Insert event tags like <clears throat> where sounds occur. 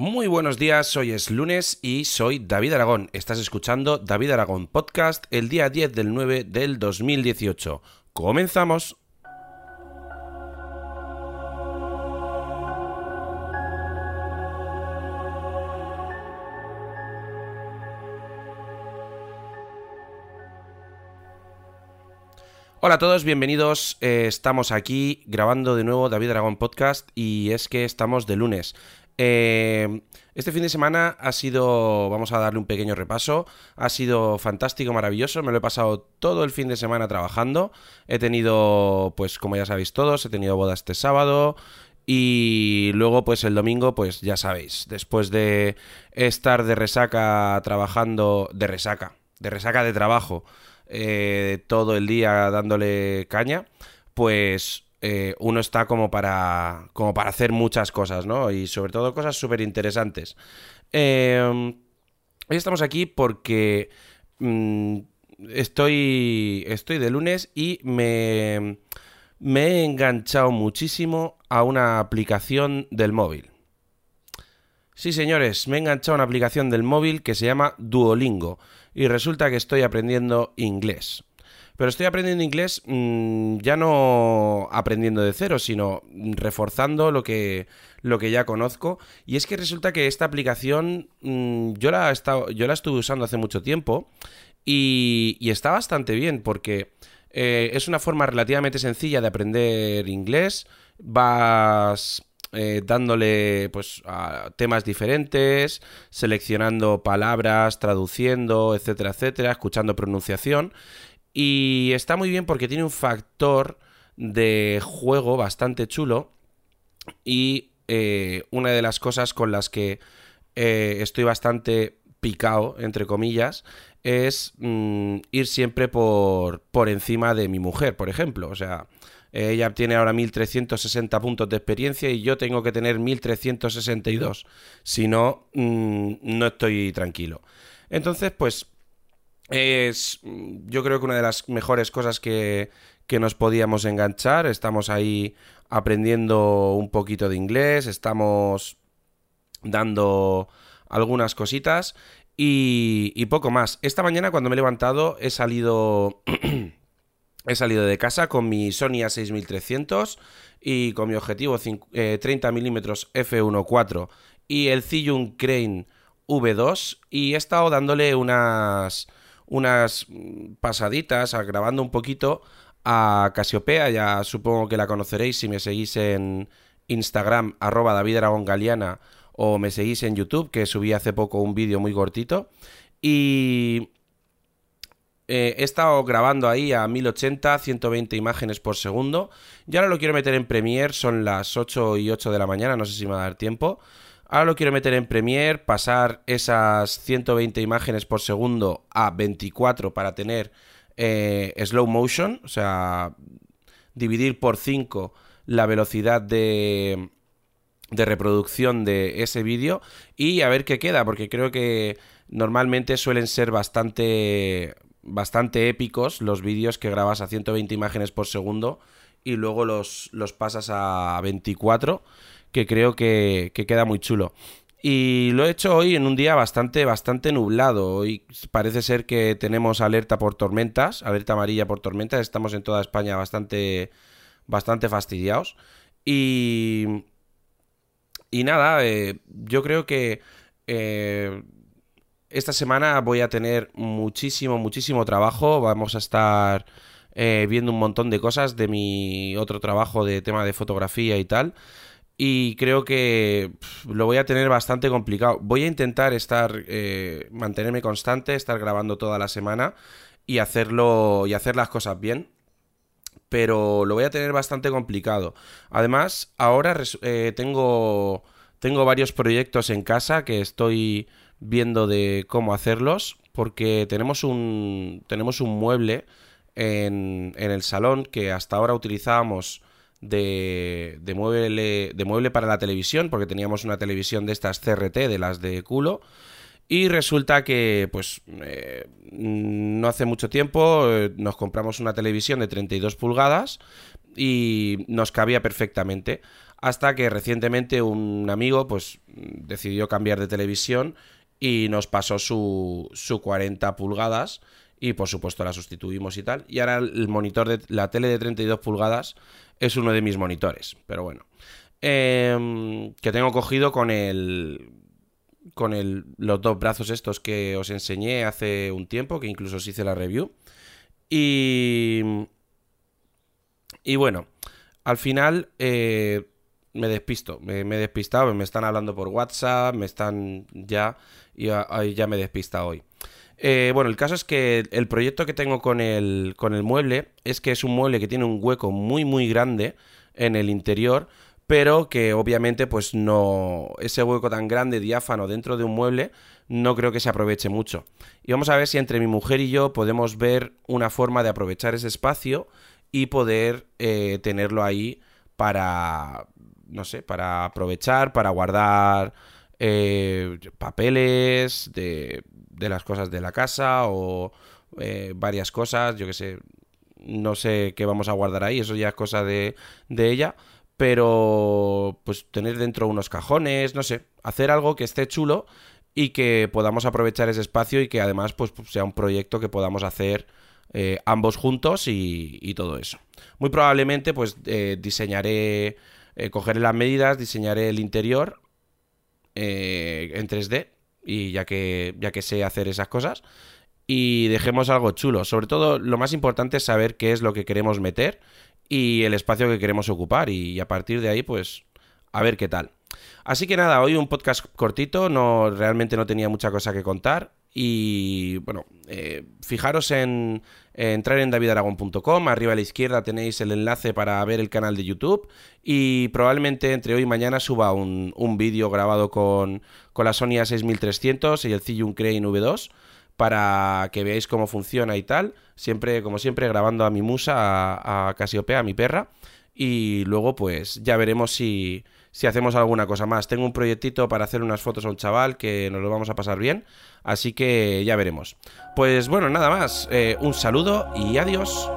Muy buenos días, hoy es lunes y soy David Aragón. Estás escuchando David Aragón Podcast el día 10 del 9 del 2018. Comenzamos. Hola a todos, bienvenidos. Eh, estamos aquí grabando de nuevo David Aragón Podcast y es que estamos de lunes. Eh, este fin de semana ha sido, vamos a darle un pequeño repaso, ha sido fantástico, maravilloso, me lo he pasado todo el fin de semana trabajando, he tenido, pues como ya sabéis todos, he tenido boda este sábado, y luego, pues el domingo, pues ya sabéis, después de estar de resaca trabajando, de resaca, de resaca de trabajo, eh, todo el día dándole caña, pues eh, uno está como para, como para hacer muchas cosas, ¿no? Y sobre todo cosas súper interesantes. Em, hoy estamos aquí porque mm, estoy, estoy de lunes y me, me he enganchado muchísimo a una aplicación del móvil. Sí, señores, me he enganchado a una aplicación del móvil que se llama Duolingo y resulta que estoy aprendiendo inglés. Pero estoy aprendiendo inglés mm, ya no aprendiendo de cero, sino reforzando lo que, lo que ya conozco. Y es que resulta que esta aplicación mm, yo, la estado, yo la estuve usando hace mucho tiempo y, está bastante bien porque eh, es una forma relativamente sencilla de aprender inglés. Vas eh, dándole pues a temas diferentes, seleccionando palabras, traduciendo, etcétera, etcétera, escuchando pronunciación. Y está muy bien porque tiene un factor de juego bastante chulo. Y eh, una de las cosas con las que eh, estoy bastante picado, entre comillas, es mm, ir siempre por, por encima de mi mujer, por ejemplo. O sea, ella tiene ahora 1360 puntos de experiencia y yo tengo que tener 1362. Si no, mm, no estoy tranquilo. Entonces, pues es yo creo que una de las mejores cosas que, nos podíamos enganchar. Estamos ahí aprendiendo un poquito de inglés, estamos dando algunas cositas y, y poco más. Esta mañana cuando me he levantado he salido... <clears throat> he salido de casa con mi Sony A6300 y con mi objetivo 30 mm f1.4 y el Zhiyun Crane V2 y he estado dándole unas unas pasaditas, grabando un poquito a Casiopea, ya supongo que la conoceréis si me seguís en Instagram, arroba David Aragón o me seguís en YouTube, que subí hace poco un vídeo muy cortito. Y eh, he estado grabando ahí a 1080, 120 imágenes por segundo. Y ahora lo quiero meter en Premiere, son las 8 y 8 de la mañana, no sé si me va a dar tiempo. Ahora lo quiero meter en Premiere, pasar esas 120 imágenes por segundo a 24 para tener eh, slow motion, o sea, dividir por 5 la velocidad de, de reproducción de ese vídeo y a ver qué queda, porque creo que normalmente suelen ser bastante, bastante épicos los vídeos que grabas a 120 imágenes por segundo y luego los, los pasas a 24 que creo que, queda muy chulo. Y lo he hecho hoy en un día bastante, bastante nublado. Hoy parece ser que tenemos alerta por tormentas, alerta amarilla por tormentas. Estamos en toda España bastante, bastante fastidiados. Y, y nada, eh, yo creo que eh, esta semana voy a tener muchísimo, muchísimo trabajo. Vamos a estar eh, viendo un montón de cosas de mi otro trabajo de tema de fotografía y tal y creo que lo voy a tener bastante complicado. Voy a intentar estar, eh, mantenerme constante, estar grabando toda la semana y hacerlo y hacer las cosas bien. Pero lo voy a tener bastante complicado. Además, ahora eh, tengo, tengo varios proyectos en casa que estoy viendo de cómo hacerlos. Porque tenemos un, tenemos un mueble en, en el salón que hasta ahora utilizábamos de, de, mueble, de mueble para la televisión, porque teníamos una televisión de estas CRT, de las de culo. Y resulta que, pues, eh, no hace mucho tiempo eh, nos compramos una televisión de 32 pulgadas y nos cabía perfectamente. hasta que recientemente un amigo pues decidió cambiar de televisión y nos pasó su, su 40 pulgadas y por supuesto la sustituimos y tal. Y ahora el monitor de la tele de 32 pulgadas es uno de mis monitores, pero bueno. Em, que tengo cogido con el con el, los dos brazos estos que os enseñé hace un tiempo, que incluso os hice la review. Y, y bueno, al final eh, me despisto, me, he despistado, me están hablando por WhatsApp, me están ya, y ya me despista hoy. Eh, bueno, el caso es que el proyecto que tengo con el, con el mueble es que es un mueble que tiene un hueco muy muy grande en el interior, pero que obviamente pues no ese hueco tan grande diáfano dentro de un mueble no creo que se aproveche mucho. Y vamos a ver si entre mi mujer y yo podemos ver una forma de aprovechar ese espacio y poder eh, tenerlo ahí para no sé, para aprovechar, para guardar eh, papeles de, de las cosas de la casa o eh, varias cosas, yo que sé, no sé qué vamos a guardar ahí, eso ya es cosa de, de ella, pero pues tener dentro unos cajones, no sé, hacer algo que esté chulo y que podamos aprovechar ese espacio y que además pues sea un proyecto que podamos hacer eh, ambos juntos y, todo eso. Muy probablemente pues eh, diseñaré, cogeré las medidas, diseñaré el interior en 3D y ya que, ya que sé hacer esas cosas. Y dejemos algo chulo. Sobre todo, lo más importante es saber qué es lo que queremos meter y el espacio que queremos ocupar. Y a partir de ahí, pues, a ver qué tal. Así que nada, hoy un podcast cortito, no realmente no tenía mucha cosa que contar. Y bueno, eh, fijaros en, entrar en davidaragon.com, arriba a la izquierda tenéis el enlace para ver el canal de YouTube. Y probablemente entre hoy y mañana suba un, vídeo grabado con, con la Sony A6300 y el Zhiyun Crane V2 para que veáis cómo funciona y tal, siempre como siempre grabando a mi musa, a, a Casiopea, a mi perra y luego pues ya veremos si si hacemos alguna cosa más. Tengo un proyectito para hacer unas fotos a un chaval que nos lo vamos a pasar bien, así que ya veremos. Pues bueno, nada más, eh, un saludo y adiós.